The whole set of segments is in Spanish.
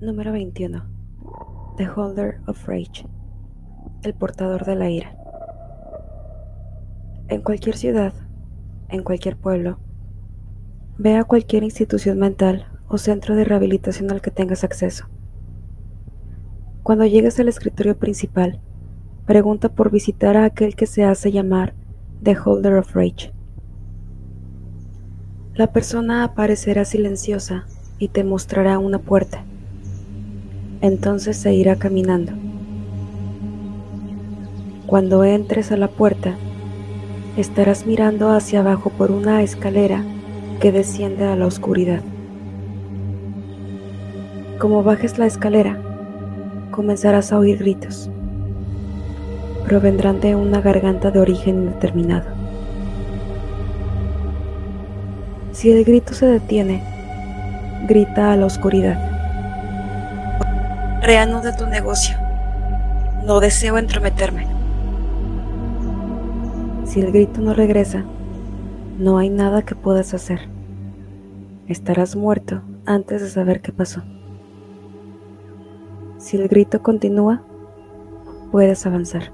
Número 21. The Holder of Rage. El portador de la ira. En cualquier ciudad, en cualquier pueblo, ve a cualquier institución mental o centro de rehabilitación al que tengas acceso. Cuando llegues al escritorio principal, pregunta por visitar a aquel que se hace llamar The Holder of Rage. La persona aparecerá silenciosa y te mostrará una puerta. Entonces se irá caminando. Cuando entres a la puerta, estarás mirando hacia abajo por una escalera que desciende a la oscuridad. Como bajes la escalera, comenzarás a oír gritos. Provendrán de una garganta de origen indeterminado. Si el grito se detiene, grita a la oscuridad. Reanuda tu negocio. No deseo entrometerme. Si el grito no regresa, no hay nada que puedas hacer. Estarás muerto antes de saber qué pasó. Si el grito continúa, puedes avanzar.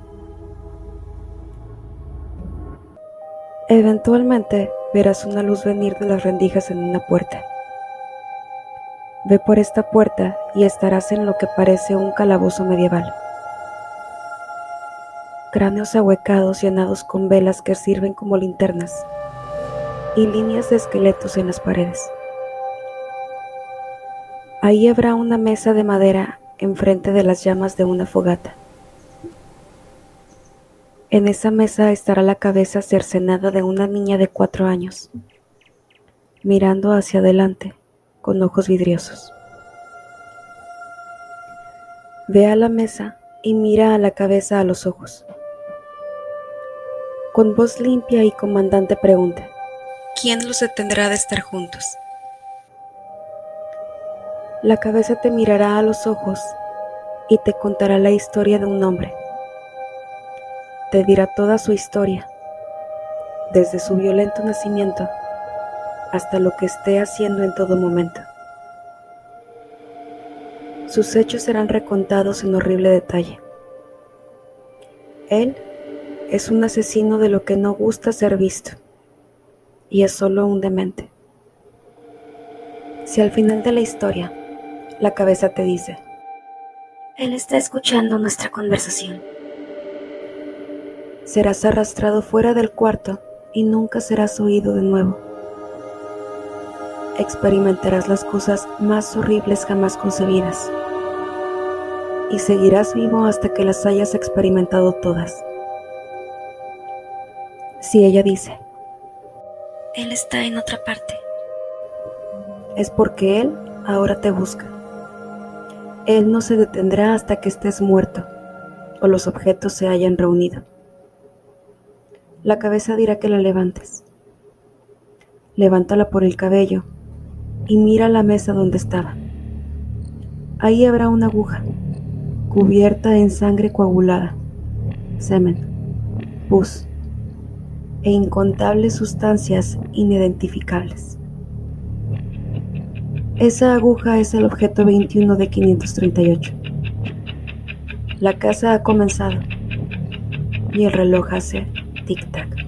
Eventualmente verás una luz venir de las rendijas en una puerta. Ve por esta puerta y estarás en lo que parece un calabozo medieval. Cráneos ahuecados llenados con velas que sirven como linternas y líneas de esqueletos en las paredes. Ahí habrá una mesa de madera enfrente de las llamas de una fogata. En esa mesa estará la cabeza cercenada de una niña de cuatro años, mirando hacia adelante con ojos vidriosos. Ve a la mesa y mira a la cabeza a los ojos. Con voz limpia y comandante pregunta, ¿quién los detendrá de estar juntos? La cabeza te mirará a los ojos y te contará la historia de un hombre te dirá toda su historia, desde su violento nacimiento hasta lo que esté haciendo en todo momento. Sus hechos serán recontados en horrible detalle. Él es un asesino de lo que no gusta ser visto y es solo un demente. Si al final de la historia la cabeza te dice, Él está escuchando nuestra conversación serás arrastrado fuera del cuarto y nunca serás oído de nuevo. Experimentarás las cosas más horribles jamás concebidas y seguirás vivo hasta que las hayas experimentado todas. Si ella dice, Él está en otra parte, es porque Él ahora te busca. Él no se detendrá hasta que estés muerto o los objetos se hayan reunido. La cabeza dirá que la levantes. Levántala por el cabello y mira la mesa donde estaba. Ahí habrá una aguja, cubierta en sangre coagulada, semen, pus e incontables sustancias inidentificables. Esa aguja es el objeto 21 de 538. La casa ha comenzado y el reloj hace tic-tac.